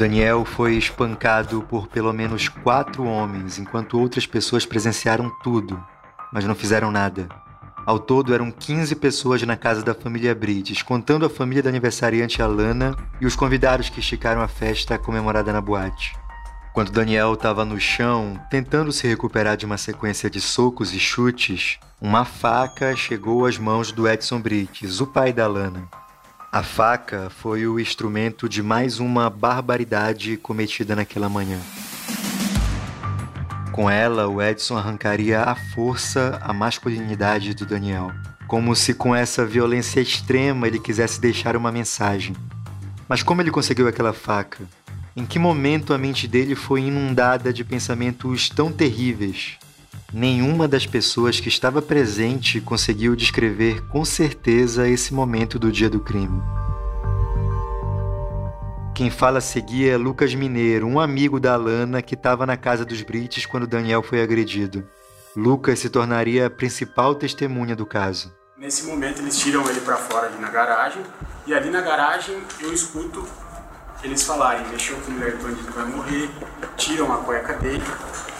Daniel foi espancado por pelo menos quatro homens, enquanto outras pessoas presenciaram tudo, mas não fizeram nada. Ao todo eram 15 pessoas na casa da família Brites, contando a família da aniversariante Alana e os convidados que esticaram a festa comemorada na boate. Quando Daniel estava no chão, tentando se recuperar de uma sequência de socos e chutes, uma faca chegou às mãos do Edson Brites, o pai da Alana. A faca foi o instrumento de mais uma barbaridade cometida naquela manhã. Com ela, o Edson arrancaria à força a masculinidade do Daniel, como se com essa violência extrema ele quisesse deixar uma mensagem. Mas como ele conseguiu aquela faca? Em que momento a mente dele foi inundada de pensamentos tão terríveis? Nenhuma das pessoas que estava presente conseguiu descrever com certeza esse momento do dia do crime. Quem fala a seguir é Lucas Mineiro, um amigo da Alana que estava na casa dos Brites quando Daniel foi agredido. Lucas se tornaria a principal testemunha do caso. Nesse momento eles tiram ele para fora ali na garagem e ali na garagem eu escuto eles falarem, mexeu com mulher do bandido vai morrer, tiram a cueca dele.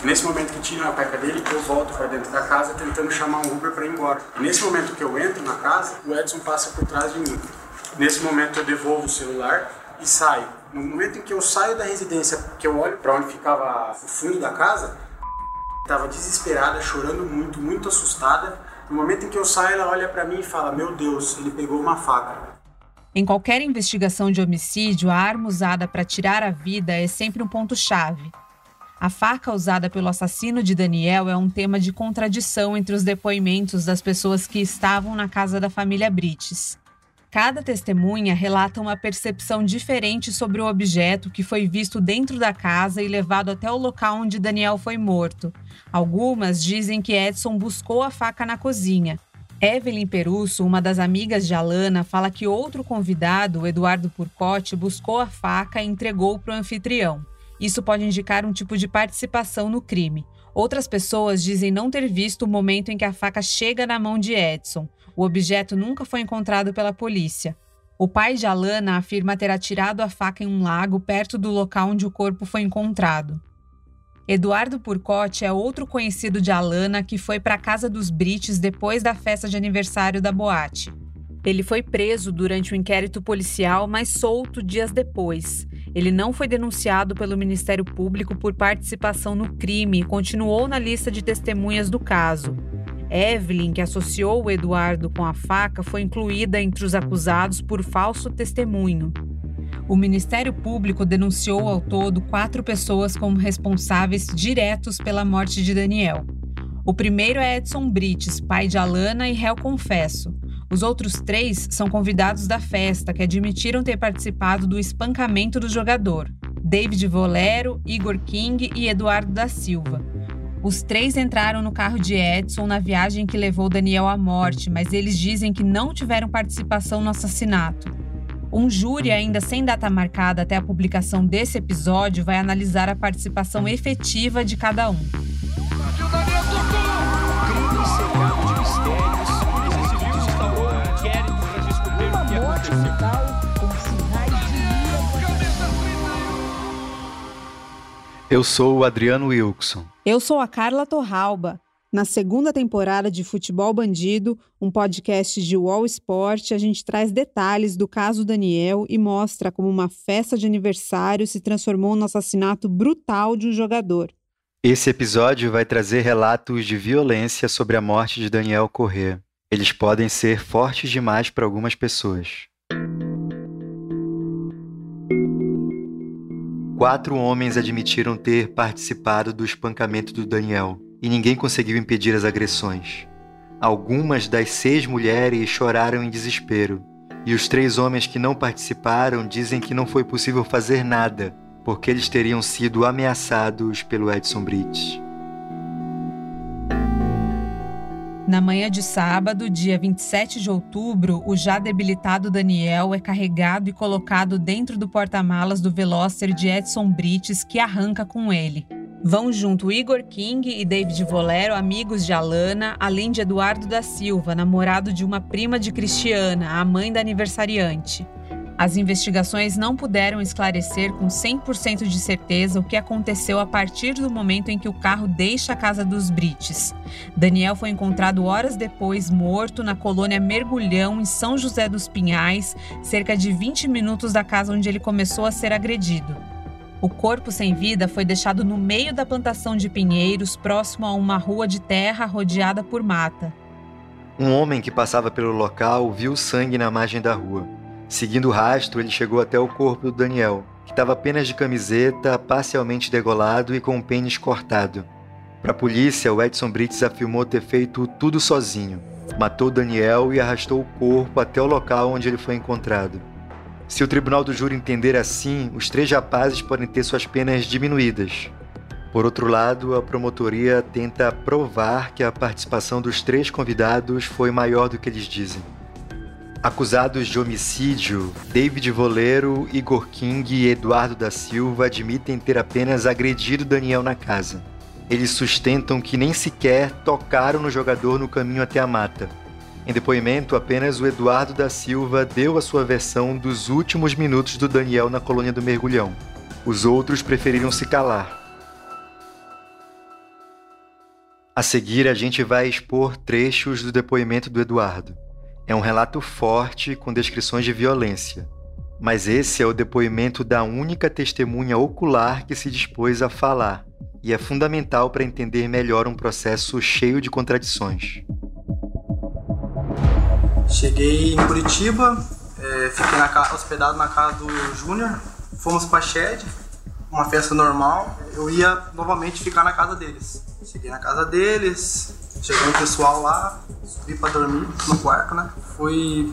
Nesse momento que tiram a cueca dele, eu volto para dentro da casa tentando chamar um Uber para ir embora. Nesse momento que eu entro na casa, o Edson passa por trás de mim. Nesse momento eu devolvo o celular e saio. No momento em que eu saio da residência, que eu olho para onde ficava o fundo da casa, estava desesperada, chorando muito, muito assustada. No momento em que eu saio, ela olha para mim e fala: Meu Deus, ele pegou uma faca. Em qualquer investigação de homicídio, a arma usada para tirar a vida é sempre um ponto-chave. A faca usada pelo assassino de Daniel é um tema de contradição entre os depoimentos das pessoas que estavam na casa da família Brites. Cada testemunha relata uma percepção diferente sobre o objeto que foi visto dentro da casa e levado até o local onde Daniel foi morto. Algumas dizem que Edson buscou a faca na cozinha. Evelyn Perusso, uma das amigas de Alana, fala que outro convidado, Eduardo Purcotti, buscou a faca e entregou para o anfitrião. Isso pode indicar um tipo de participação no crime. Outras pessoas dizem não ter visto o momento em que a faca chega na mão de Edson. O objeto nunca foi encontrado pela polícia. O pai de Alana afirma ter atirado a faca em um lago perto do local onde o corpo foi encontrado. Eduardo Purcotti é outro conhecido de Alana que foi para a casa dos Brites depois da festa de aniversário da boate. Ele foi preso durante o inquérito policial, mas solto dias depois. Ele não foi denunciado pelo Ministério Público por participação no crime e continuou na lista de testemunhas do caso. Evelyn, que associou o Eduardo com a faca, foi incluída entre os acusados por falso testemunho. O Ministério Público denunciou ao todo quatro pessoas como responsáveis diretos pela morte de Daniel. O primeiro é Edson Brites, pai de Alana e réu confesso. Os outros três são convidados da festa que admitiram ter participado do espancamento do jogador: David Volero, Igor King e Eduardo da Silva. Os três entraram no carro de Edson na viagem que levou Daniel à morte, mas eles dizem que não tiveram participação no assassinato. Um júri, ainda sem data marcada até a publicação desse episódio, vai analisar a participação efetiva de cada um. Eu sou o Adriano Wilson. Eu sou a Carla Torralba. Na segunda temporada de Futebol Bandido, um podcast de Wall Sport, a gente traz detalhes do caso Daniel e mostra como uma festa de aniversário se transformou no assassinato brutal de um jogador. Esse episódio vai trazer relatos de violência sobre a morte de Daniel Corrêa. Eles podem ser fortes demais para algumas pessoas. Quatro homens admitiram ter participado do espancamento do Daniel e ninguém conseguiu impedir as agressões. Algumas das seis mulheres choraram em desespero, e os três homens que não participaram dizem que não foi possível fazer nada porque eles teriam sido ameaçados pelo Edson Brits. Na manhã de sábado, dia 27 de outubro, o já debilitado Daniel é carregado e colocado dentro do porta-malas do Veloster de Edson Brites, que arranca com ele. Vão junto Igor King e David Volero, amigos de Alana, além de Eduardo da Silva, namorado de uma prima de Cristiana, a mãe da aniversariante. As investigações não puderam esclarecer com 100% de certeza o que aconteceu a partir do momento em que o carro deixa a casa dos Brites. Daniel foi encontrado horas depois morto na colônia Mergulhão, em São José dos Pinhais, cerca de 20 minutos da casa onde ele começou a ser agredido. O corpo sem vida foi deixado no meio da plantação de pinheiros, próximo a uma rua de terra rodeada por mata. Um homem que passava pelo local viu sangue na margem da rua. Seguindo o rastro, ele chegou até o corpo do Daniel, que estava apenas de camiseta, parcialmente degolado e com o pênis cortado. Para a polícia, o Edson Brits afirmou ter feito tudo sozinho. Matou Daniel e arrastou o corpo até o local onde ele foi encontrado. Se o tribunal do júri entender assim, os três rapazes podem ter suas penas diminuídas. Por outro lado, a promotoria tenta provar que a participação dos três convidados foi maior do que eles dizem. Acusados de homicídio, David Voleiro, Igor King e Eduardo da Silva admitem ter apenas agredido Daniel na casa. Eles sustentam que nem sequer tocaram no jogador no caminho até a mata. Em depoimento, apenas o Eduardo da Silva deu a sua versão dos últimos minutos do Daniel na colônia do Mergulhão. Os outros preferiram se calar. A seguir, a gente vai expor trechos do depoimento do Eduardo. É um relato forte com descrições de violência, mas esse é o depoimento da única testemunha ocular que se dispôs a falar, e é fundamental para entender melhor um processo cheio de contradições. Cheguei em Curitiba, é, fiquei na, hospedado na casa do Júnior, fomos para a Shed, uma festa normal. Eu ia novamente ficar na casa deles. Cheguei na casa deles, chegou um pessoal lá, subi pra dormir no quarto, né? Fui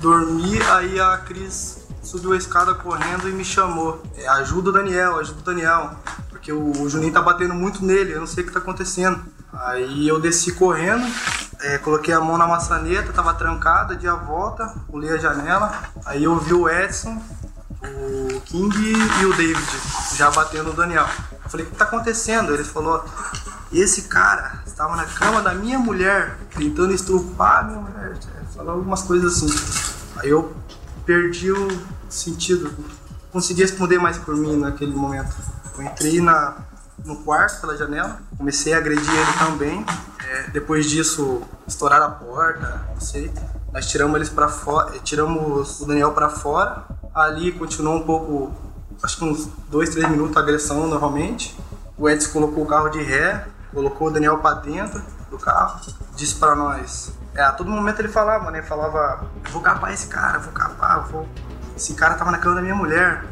dormir, aí a Cris subiu a escada correndo e me chamou. É, ajuda o Daniel, ajuda o Daniel. Porque o, o Juninho tá batendo muito nele, eu não sei o que tá acontecendo. Aí eu desci correndo, é, coloquei a mão na maçaneta, tava trancada, dei a volta, pulei a janela. Aí eu vi o Edson, o King e o David já batendo no Daniel. Eu falei, o que tá acontecendo? Ele falou, esse cara estava na cama da minha mulher, tentando estrupar a minha mulher. Falou algumas coisas assim. Aí eu perdi o sentido. Consegui responder mais por mim naquele momento. Eu entrei na, no quarto pela janela, comecei a agredir ele também. É, depois disso, estouraram a porta, não sei. Nós tiramos eles para fora, eh, tiramos o Daniel para fora. Ali continuou um pouco, acho que uns dois, três minutos a agressão normalmente. O Edson colocou o carro de ré, colocou o Daniel para dentro do carro, disse para nós. É, a todo momento ele falava, né? Falava, vou capar esse cara, vou capar, vou. Esse cara tava na cama da minha mulher.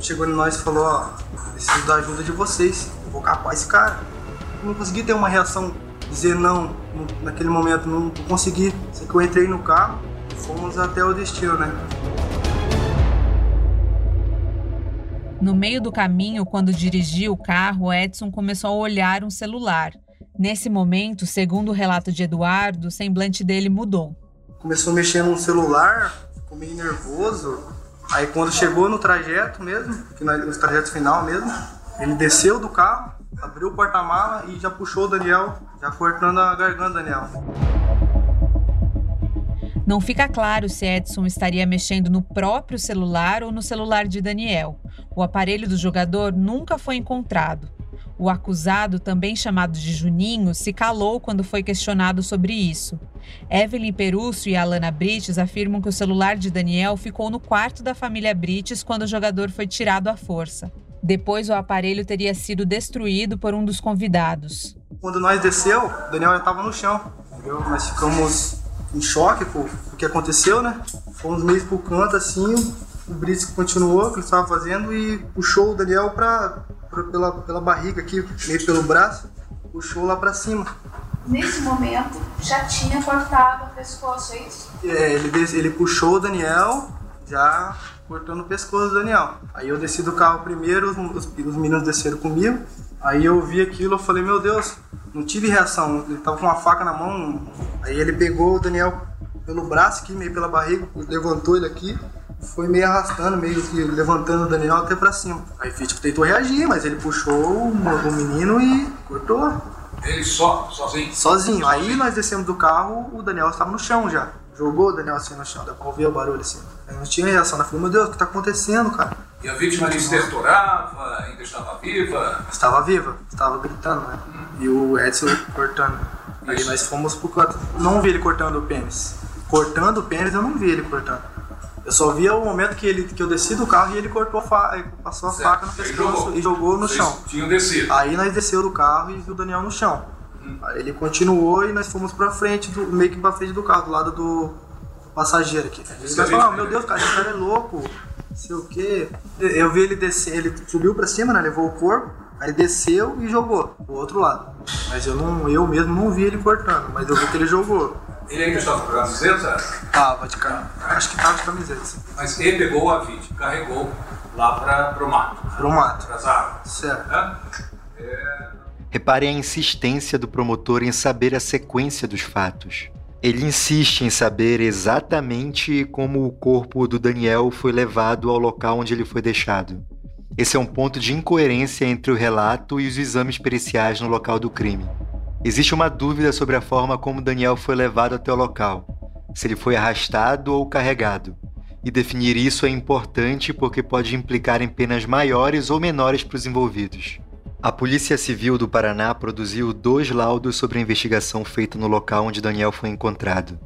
Chegou em nós e falou, ó, preciso da ajuda de vocês, vou capar esse cara. Eu não consegui ter uma reação, dizer não naquele momento, não consegui. Sei que eu entrei no carro, fomos até o destino, né? No meio do caminho, quando dirigia o carro, Edson começou a olhar um celular. Nesse momento, segundo o relato de Eduardo, o semblante dele mudou. Começou a mexer no celular, ficou meio nervoso. Aí quando chegou no trajeto mesmo, no trajeto final mesmo, ele desceu do carro, abriu o porta-mala e já puxou o Daniel, já cortando a garganta do Daniel. Não fica claro se Edson estaria mexendo no próprio celular ou no celular de Daniel. O aparelho do jogador nunca foi encontrado. O acusado, também chamado de Juninho, se calou quando foi questionado sobre isso. Evelyn Perúcio e Alana Brites afirmam que o celular de Daniel ficou no quarto da família Brites quando o jogador foi tirado à força. Depois, o aparelho teria sido destruído por um dos convidados. Quando nós desceu, Daniel já estava no chão. Entendeu? Nós ficamos em choque com o que aconteceu, né? Fomos meio pro canto assim, o Brits continuou o que ele estava fazendo e puxou o Daniel pra, pra, pela, pela barriga aqui, meio pelo braço, puxou lá para cima. Nesse momento já tinha cortado o pescoço, é isso? É, ele, ele puxou o Daniel, já cortando o pescoço do Daniel. Aí eu desci do carro primeiro, os, os meninos desceram comigo. Aí eu vi aquilo, eu falei, meu Deus, não tive reação. Ele tava com uma faca na mão. Aí ele pegou o Daniel pelo braço aqui, meio pela barriga, levantou ele aqui, foi meio arrastando, meio que levantando o Daniel até pra cima. Aí tipo, tentou reagir, mas ele puxou o, o menino e cortou. Ele só, sozinho? Sozinho. Aí nós descemos do carro, o Daniel estava no chão já. Jogou o Daniel assim no chão, deu pra ouvir o barulho assim. Aí não tinha reação, eu falei, meu Deus, o que tá acontecendo, cara? E a vítima ali se estertorava, ainda estava viva? Estava viva, estava gritando, né? E o Edson cortando. Aí Isso. nós fomos pro canto. Não vi ele cortando o pênis. Cortando o pênis eu não vi ele cortando. Eu só via o momento que, ele, que eu desci do carro e ele cortou a faca, passou a Certo. faca no Aí pescoço e jogou no Vocês chão. Tinham descido. Aí nós desceu do carro e viu o Daniel no chão. Ele continuou e nós fomos pra frente, do, meio que pra frente do carro, do lado do passageiro aqui. Você falaram, viu, meu né? Deus, cara, esse cara é louco, não sei o quê. Eu vi ele descer, ele subiu pra cima, né, levou o corpo, aí desceu e jogou pro outro lado. Mas eu não, eu mesmo não vi ele cortando, mas eu vi que ele jogou. Ele ainda estava com a camiseta, Tava de camiseta, acho que tava de camiseta, assim, mas ele pegou a vítima, carregou lá para o mato, mato. para as árvores. Certo. Né? Repare a insistência do promotor em saber a sequência dos fatos. Ele insiste em saber exatamente como o corpo do Daniel foi levado ao local onde ele foi deixado. Esse é um ponto de incoerência entre o relato e os exames periciais no local do crime. Existe uma dúvida sobre a forma como Daniel foi levado até o local, se ele foi arrastado ou carregado. E definir isso é importante porque pode implicar em penas maiores ou menores para os envolvidos. A Polícia Civil do Paraná produziu dois laudos sobre a investigação feita no local onde Daniel foi encontrado.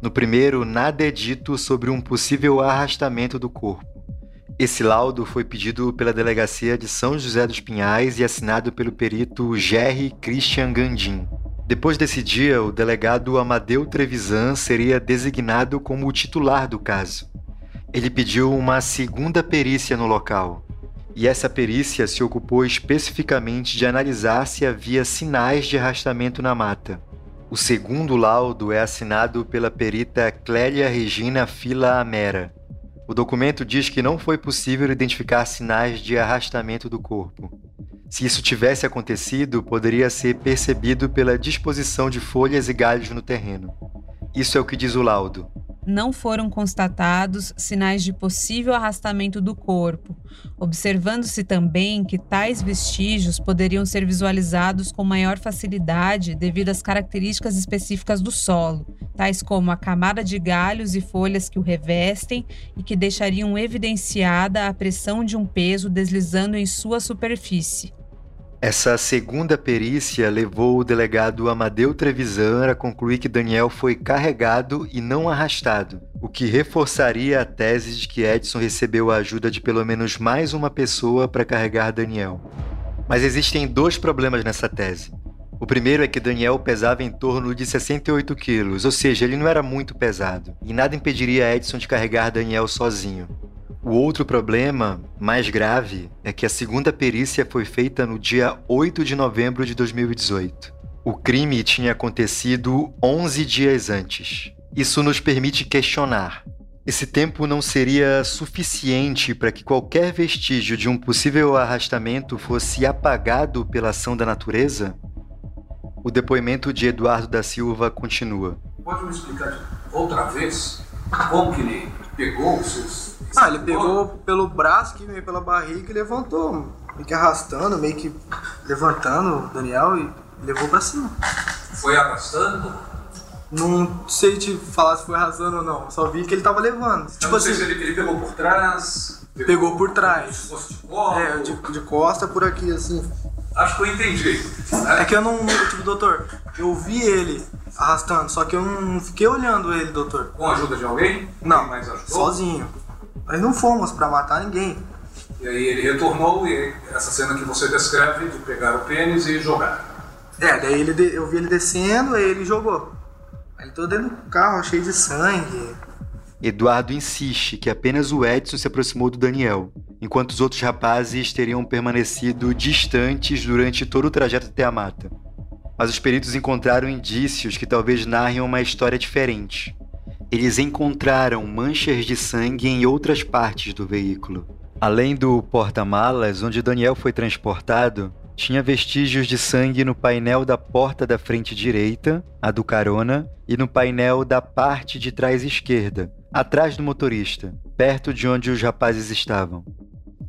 No primeiro, nada é dito sobre um possível arrastamento do corpo. Esse laudo foi pedido pela Delegacia de São José dos Pinhais e assinado pelo perito Jerry Christian Gandim. Depois desse dia, o delegado Amadeu Trevisan seria designado como o titular do caso. Ele pediu uma segunda perícia no local, e essa perícia se ocupou especificamente de analisar se havia sinais de arrastamento na mata. O segundo laudo é assinado pela perita Clélia Regina Fila Amera. O documento diz que não foi possível identificar sinais de arrastamento do corpo. Se isso tivesse acontecido, poderia ser percebido pela disposição de folhas e galhos no terreno. Isso é o que diz o laudo. Não foram constatados sinais de possível arrastamento do corpo, observando-se também que tais vestígios poderiam ser visualizados com maior facilidade devido às características específicas do solo, tais como a camada de galhos e folhas que o revestem e que deixariam evidenciada a pressão de um peso deslizando em sua superfície. Essa segunda perícia levou o delegado Amadeu Trevisan a concluir que Daniel foi carregado e não arrastado, o que reforçaria a tese de que Edson recebeu a ajuda de pelo menos mais uma pessoa para carregar Daniel. Mas existem dois problemas nessa tese. O primeiro é que Daniel pesava em torno de 68 quilos, ou seja, ele não era muito pesado, e nada impediria Edson de carregar Daniel sozinho. O outro problema, mais grave, é que a segunda perícia foi feita no dia 8 de novembro de 2018. O crime tinha acontecido 11 dias antes. Isso nos permite questionar. Esse tempo não seria suficiente para que qualquer vestígio de um possível arrastamento fosse apagado pela ação da natureza? O depoimento de Eduardo da Silva continua. Pode me explicar outra vez como que ele pegou os seus. Ah, ele pegou pelo braço, aqui, meio pela barriga e levantou, meio que arrastando, meio que levantando o Daniel e levou pra cima. Foi arrastando? Não sei te falar se foi arrasando ou não, só vi que ele tava levando. Eu Tipo não sei assim, se ele, ele pegou por trás. Pegou por trás. De costa de é, de, de costa por aqui, assim. Acho que eu entendi. É que eu não, tipo, doutor, eu vi ele arrastando, só que eu não fiquei olhando ele, doutor. Com a ajuda de alguém? Não, Quem mais ajudou? sozinho. Nós não fomos pra matar ninguém. E aí ele retornou e essa cena que você descreve de pegar o pênis e jogar. É, daí ele eu vi ele descendo, aí ele jogou. Aí ele todo dentro do carro, cheio de sangue. Eduardo insiste que apenas o Edson se aproximou do Daniel, enquanto os outros rapazes teriam permanecido distantes durante todo o trajeto até a mata. Mas os peritos encontraram indícios que talvez narrem uma história diferente. Eles encontraram manchas de sangue em outras partes do veículo. Além do porta-malas onde Daniel foi transportado, tinha vestígios de sangue no painel da porta da frente direita, a do carona, e no painel da parte de trás esquerda, atrás do motorista, perto de onde os rapazes estavam.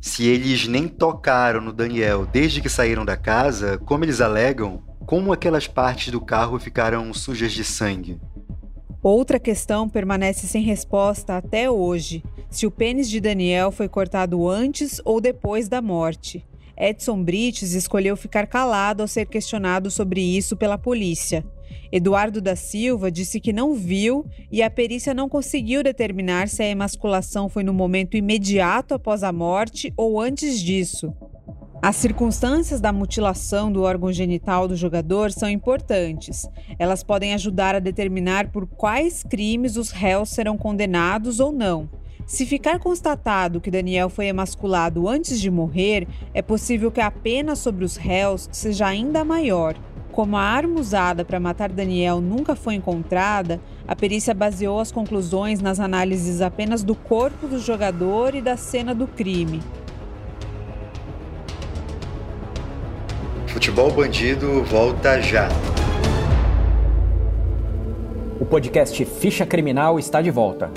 Se eles nem tocaram no Daniel desde que saíram da casa, como eles alegam, como aquelas partes do carro ficaram sujas de sangue? Outra questão permanece sem resposta até hoje: se o pênis de Daniel foi cortado antes ou depois da morte. Edson Brites escolheu ficar calado ao ser questionado sobre isso pela polícia. Eduardo da Silva disse que não viu e a perícia não conseguiu determinar se a emasculação foi no momento imediato após a morte ou antes disso. As circunstâncias da mutilação do órgão genital do jogador são importantes. Elas podem ajudar a determinar por quais crimes os réus serão condenados ou não. Se ficar constatado que Daniel foi emasculado antes de morrer, é possível que a pena sobre os réus seja ainda maior. Como a arma usada para matar Daniel nunca foi encontrada, a perícia baseou as conclusões nas análises apenas do corpo do jogador e da cena do crime. Futebol Bandido volta já. O podcast Ficha Criminal está de volta.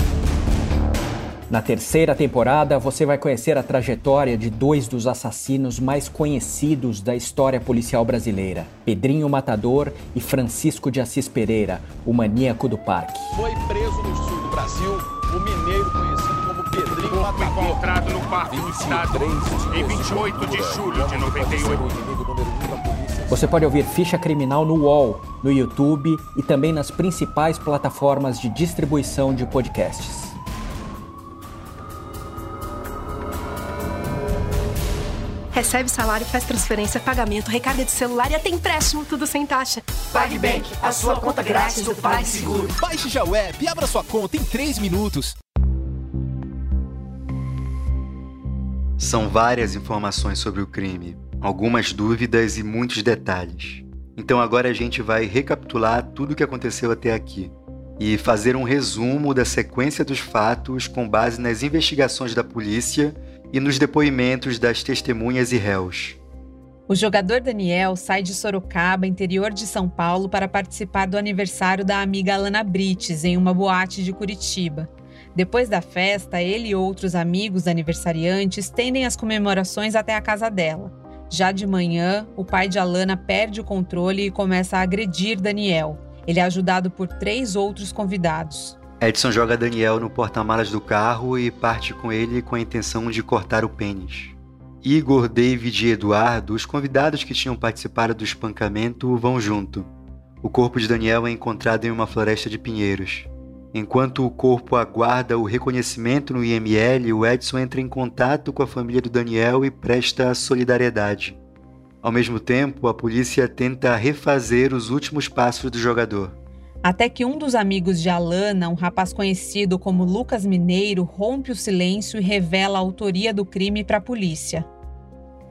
Na terceira temporada, você vai conhecer a trajetória de dois dos assassinos mais conhecidos da história policial brasileira: Pedrinho Matador e Francisco de Assis Pereira, o maníaco do parque. Foi preso no sul do Brasil o mineiro conhecido como Pedrinho Matador. Foi encontrado no Parque do Estado em 28 de julho de 98. Você pode ouvir Ficha Criminal no UOL, no YouTube e também nas principais plataformas de distribuição de podcasts. Recebe salário, faz transferência, pagamento, recarga de celular e até empréstimo, tudo sem taxa. PagBank, a sua conta grátis do PagSeguro. Baixe já o app e abra sua conta em 3 minutos. São várias informações sobre o crime, algumas dúvidas e muitos detalhes. Então agora a gente vai recapitular tudo o que aconteceu até aqui e fazer um resumo da sequência dos fatos com base nas investigações da polícia e nos depoimentos das testemunhas e réus. O jogador Daniel sai de Sorocaba, interior de São Paulo, para participar do aniversário da amiga Alana Brites em uma boate de Curitiba. Depois da festa, ele e outros amigos aniversariantes tendem as comemorações até a casa dela. Já de manhã, o pai de Alana perde o controle e começa a agredir Daniel. Ele é ajudado por três outros convidados. Edson joga Daniel no porta-malas do carro e parte com ele com a intenção de cortar o pênis. Igor, David e Eduardo, os convidados que tinham participado do espancamento, vão junto. O corpo de Daniel é encontrado em uma floresta de pinheiros. Enquanto o corpo aguarda o reconhecimento no IML, o Edson entra em contato com a família do Daniel e presta solidariedade. Ao mesmo tempo, a polícia tenta refazer os últimos passos do jogador. Até que um dos amigos de Alana, um rapaz conhecido como Lucas Mineiro, rompe o silêncio e revela a autoria do crime para a polícia.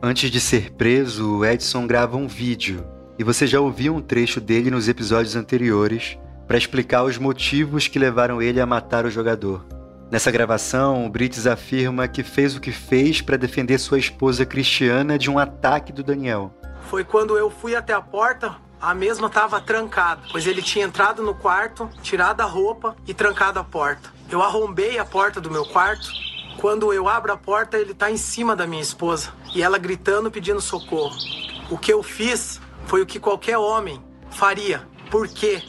Antes de ser preso, Edson grava um vídeo, e você já ouviu um trecho dele nos episódios anteriores para explicar os motivos que levaram ele a matar o jogador. Nessa gravação, o Brites afirma que fez o que fez para defender sua esposa Cristiana de um ataque do Daniel. Foi quando eu fui até a porta, a mesma estava trancada, pois ele tinha entrado no quarto, tirado a roupa e trancado a porta. Eu arrombei a porta do meu quarto. Quando eu abro a porta, ele está em cima da minha esposa e ela gritando pedindo socorro. O que eu fiz foi o que qualquer homem faria. Porque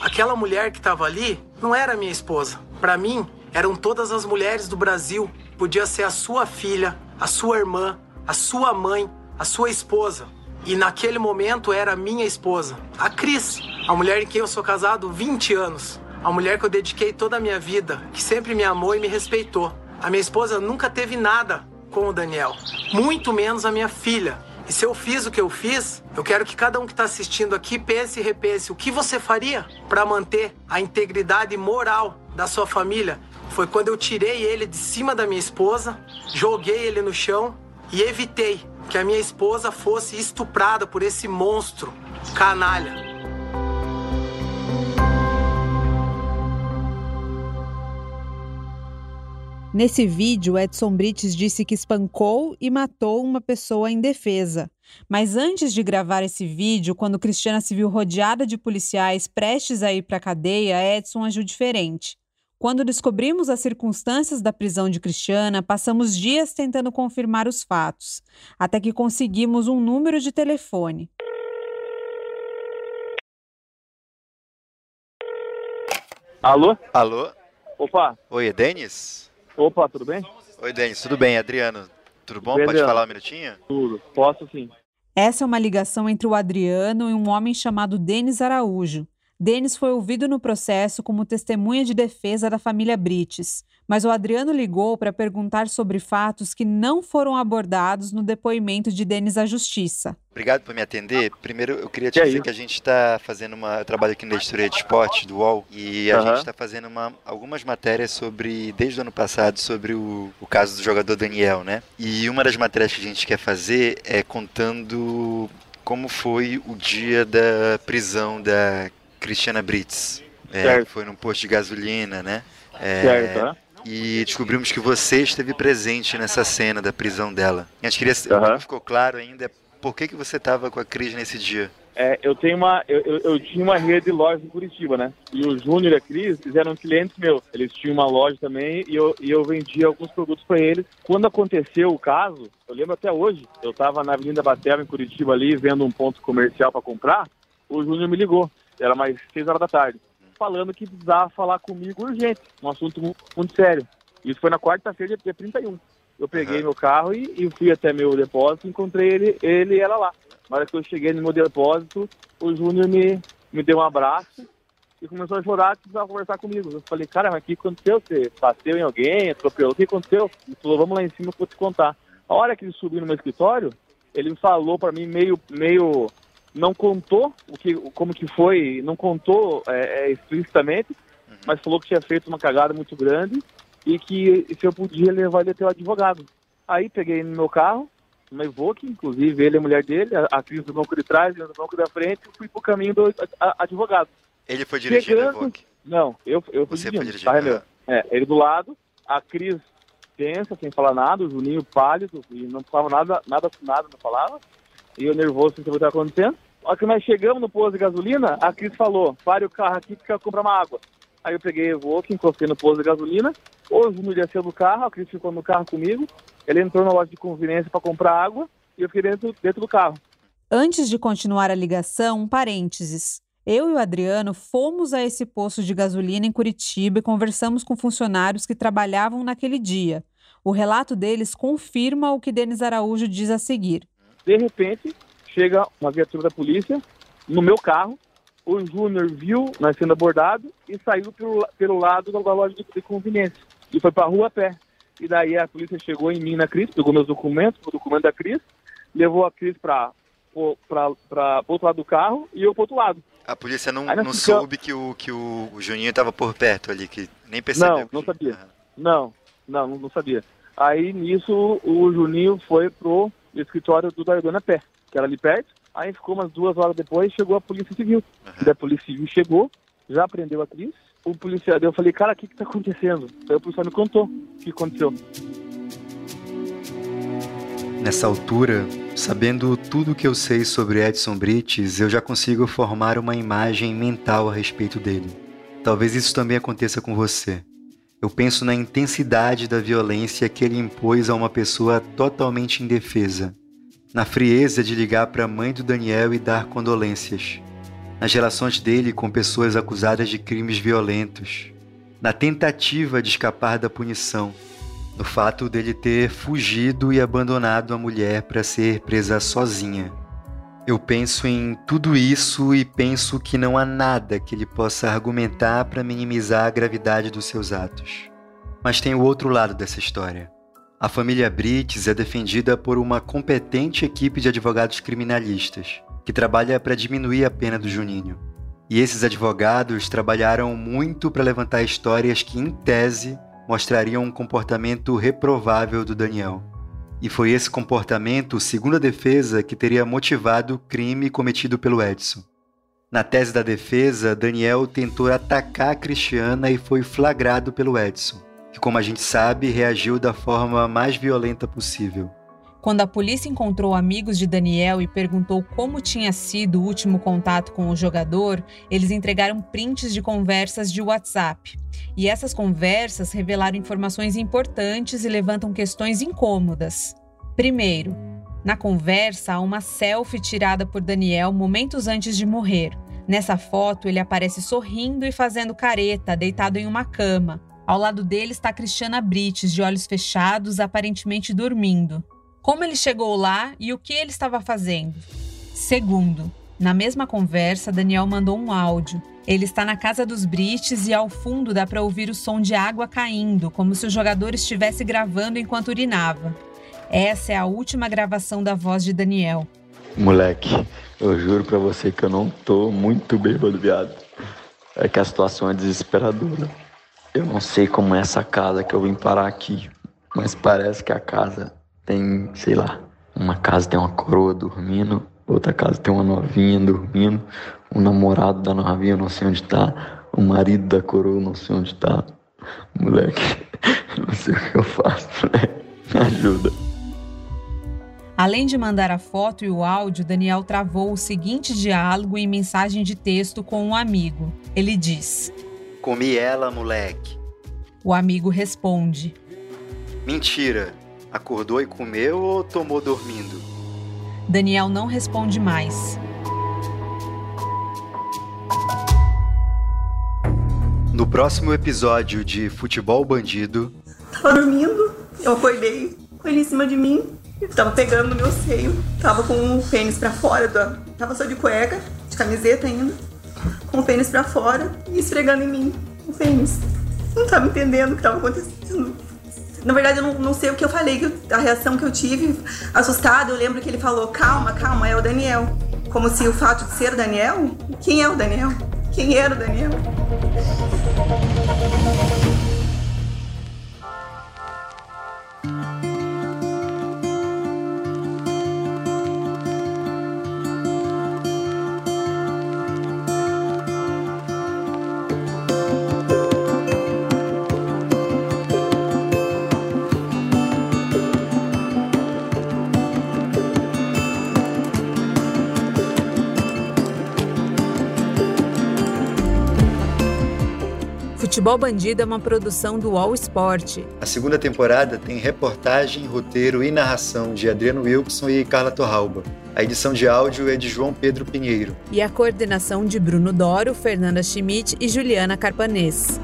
aquela mulher que estava ali não era minha esposa. Para mim, eram todas as mulheres do Brasil. Podia ser a sua filha, a sua irmã, a sua mãe, a sua esposa. E naquele momento era minha esposa, a Cris, a mulher em quem eu sou casado 20 anos. A mulher que eu dediquei toda a minha vida, que sempre me amou e me respeitou. A minha esposa nunca teve nada com o Daniel, muito menos a minha filha. E se eu fiz o que eu fiz, eu quero que cada um que está assistindo aqui pense e repense o que você faria para manter a integridade moral da sua família. Foi quando eu tirei ele de cima da minha esposa, joguei ele no chão e evitei que a minha esposa fosse estuprada por esse monstro canalha. Nesse vídeo, Edson Brites disse que espancou e matou uma pessoa indefesa. Mas antes de gravar esse vídeo, quando Cristiana se viu rodeada de policiais prestes a ir para a cadeia, Edson agiu diferente. Quando descobrimos as circunstâncias da prisão de Cristiana, passamos dias tentando confirmar os fatos, até que conseguimos um número de telefone. Alô? Alô? Opa. Oi, é Denis? Opa, tudo bem? Oi, Denis, tudo bem? Adriano, tudo bom? Pode falar um minutinho? Tudo, posso sim. Essa é uma ligação entre o Adriano e um homem chamado Denis Araújo. Denis foi ouvido no processo como testemunha de defesa da família Brites, mas o Adriano ligou para perguntar sobre fatos que não foram abordados no depoimento de Denis à Justiça. Obrigado por me atender. Primeiro, eu queria te que dizer é que a gente está fazendo uma. Eu trabalho aqui na editoria de esporte do UOL e a uhum. gente está fazendo uma, algumas matérias sobre, desde o ano passado, sobre o, o caso do jogador Daniel, né? E uma das matérias que a gente quer fazer é contando como foi o dia da prisão da Cristiana Brits. É, foi num posto de gasolina, né? É, certo. E descobrimos que você esteve presente nessa cena da prisão dela. A gente queria, uhum. não ficou claro ainda por que, que você estava com a Cris nesse dia. É, eu tenho uma, eu, eu, eu, tinha uma rede de lojas em Curitiba, né? E o Júnior e a Cris eram clientes meus. Eles tinham uma loja também e eu, e eu vendia alguns produtos para eles. Quando aconteceu o caso, eu lembro até hoje, eu estava na Avenida Batel, em Curitiba, ali, vendo um ponto comercial para comprar. O Júnior me ligou era mais seis horas da tarde, falando que precisava falar comigo urgente, um assunto muito, muito sério. Isso foi na quarta-feira, dia 31. Eu peguei uhum. meu carro e, e, fui até meu depósito, encontrei ele, ele e ela lá. Na hora que eu cheguei no meu depósito, o Júnior me, me deu um abraço e começou a chorar que precisava conversar comigo. Eu falei, cara, mas o que aconteceu? Você bateu em alguém, atropelou? O que aconteceu? Ele falou, vamos lá em cima que eu vou te contar. A hora que ele subiu no meu escritório, ele falou para mim meio, meio não contou o que, como que foi, não contou é, é, explicitamente, uhum. mas falou que tinha feito uma cagada muito grande e que se eu podia levar ele até o advogado. Aí peguei no meu carro, no Evoque, inclusive ele e a mulher dele, a, a Cris do banco de trás, eu no banco da frente, e fui pro caminho do a, a, advogado. Ele foi dirigindo Chegando, Evoque? Não, eu, eu fui Você dirigindo. foi dirigindo? Tá? É, ele do lado, a Cris tensa, sem falar nada, o Juninho pálido, e não falava nada, nada, nada, não falava. E eu nervoso sem saber o que estava acontecendo. Hora que nós chegamos no posto de gasolina, a Cris falou, pare o carro aqui que quer comprar uma água. Aí eu peguei o Evoque, encostei no posto de gasolina, o Júnior desceu do carro, a Cris ficou no carro comigo, ele entrou na loja de conveniência para comprar água e eu fiquei dentro, dentro do carro. Antes de continuar a ligação, um parênteses. Eu e o Adriano fomos a esse posto de gasolina em Curitiba e conversamos com funcionários que trabalhavam naquele dia. O relato deles confirma o que Denis Araújo diz a seguir. De repente, chega uma viatura da polícia no meu carro. O Júnior viu nós sendo abordado e saiu pelo, pelo lado da loja de, de conveniência. E foi para a rua a pé. E daí a polícia chegou em mim na Cris, pegou meus documentos, o documento da Cris, levou a Cris para o outro lado do carro e eu para outro lado. A polícia não, não soube que o, que o, o Juninho estava por perto ali, que nem percebeu. Não, não sabia. Uhum. Não, não, não sabia. Aí nisso o Juninho foi pro escritório do Dardona pé que era ali perto. Aí ficou umas duas horas depois, chegou a Polícia Civil. Uhum. a Polícia Civil chegou, já prendeu a atriz. O policial, eu falei, cara, o que que tá acontecendo? Aí o policial me contou o que aconteceu. Nessa altura, sabendo tudo o que eu sei sobre Edson Brites, eu já consigo formar uma imagem mental a respeito dele. Talvez isso também aconteça com você. Eu penso na intensidade da violência que ele impôs a uma pessoa totalmente indefesa, na frieza de ligar para a mãe do Daniel e dar condolências, nas relações dele com pessoas acusadas de crimes violentos, na tentativa de escapar da punição, no fato dele ter fugido e abandonado a mulher para ser presa sozinha. Eu penso em tudo isso e penso que não há nada que ele possa argumentar para minimizar a gravidade dos seus atos. Mas tem o outro lado dessa história. A família Brites é defendida por uma competente equipe de advogados criminalistas, que trabalha para diminuir a pena do Juninho. E esses advogados trabalharam muito para levantar histórias que, em tese, mostrariam um comportamento reprovável do Daniel. E foi esse comportamento, segundo a defesa, que teria motivado o crime cometido pelo Edson. Na tese da defesa, Daniel tentou atacar a Cristiana e foi flagrado pelo Edson que, como a gente sabe, reagiu da forma mais violenta possível. Quando a polícia encontrou amigos de Daniel e perguntou como tinha sido o último contato com o jogador, eles entregaram prints de conversas de WhatsApp. E essas conversas revelaram informações importantes e levantam questões incômodas. Primeiro, na conversa há uma selfie tirada por Daniel momentos antes de morrer. Nessa foto, ele aparece sorrindo e fazendo careta, deitado em uma cama. Ao lado dele está Cristiana Brites, de olhos fechados, aparentemente dormindo. Como ele chegou lá e o que ele estava fazendo? Segundo, na mesma conversa, Daniel mandou um áudio. Ele está na casa dos Brites e ao fundo dá para ouvir o som de água caindo, como se o jogador estivesse gravando enquanto urinava. Essa é a última gravação da voz de Daniel. Moleque, eu juro para você que eu não tô muito bêbado, viado. É que a situação é desesperadora. Eu não sei como é essa casa que eu vim parar aqui, mas parece que a casa tem, sei lá, uma casa tem uma coroa dormindo, outra casa tem uma novinha dormindo, o namorado da novinha não sei onde tá, o marido da coroa não sei onde tá. Moleque, não sei o que eu faço, moleque. Me ajuda. Além de mandar a foto e o áudio, Daniel travou o seguinte diálogo em mensagem de texto com um amigo. Ele diz: Comi ela, moleque. O amigo responde: Mentira. Acordou e comeu ou tomou dormindo? Daniel não responde mais. No próximo episódio de Futebol Bandido. Tava dormindo, eu acordei com ele em cima de mim, tava pegando no meu seio, tava com o pênis pra fora, tava só de cueca, de camiseta ainda, com o pênis pra fora e esfregando em mim o pênis. Não tava entendendo o que tava acontecendo. Na verdade, eu não, não sei o que eu falei, a reação que eu tive, assustada, eu lembro que ele falou: calma, calma, é o Daniel. Como se o fato de ser o Daniel? Quem é o Daniel? Quem era o Daniel? Futebol Bandido é uma produção do All Sport. A segunda temporada tem reportagem, roteiro e narração de Adriano Wilson e Carla Torralba. A edição de áudio é de João Pedro Pinheiro. E a coordenação de Bruno Doro, Fernanda Schmidt e Juliana Carpanês.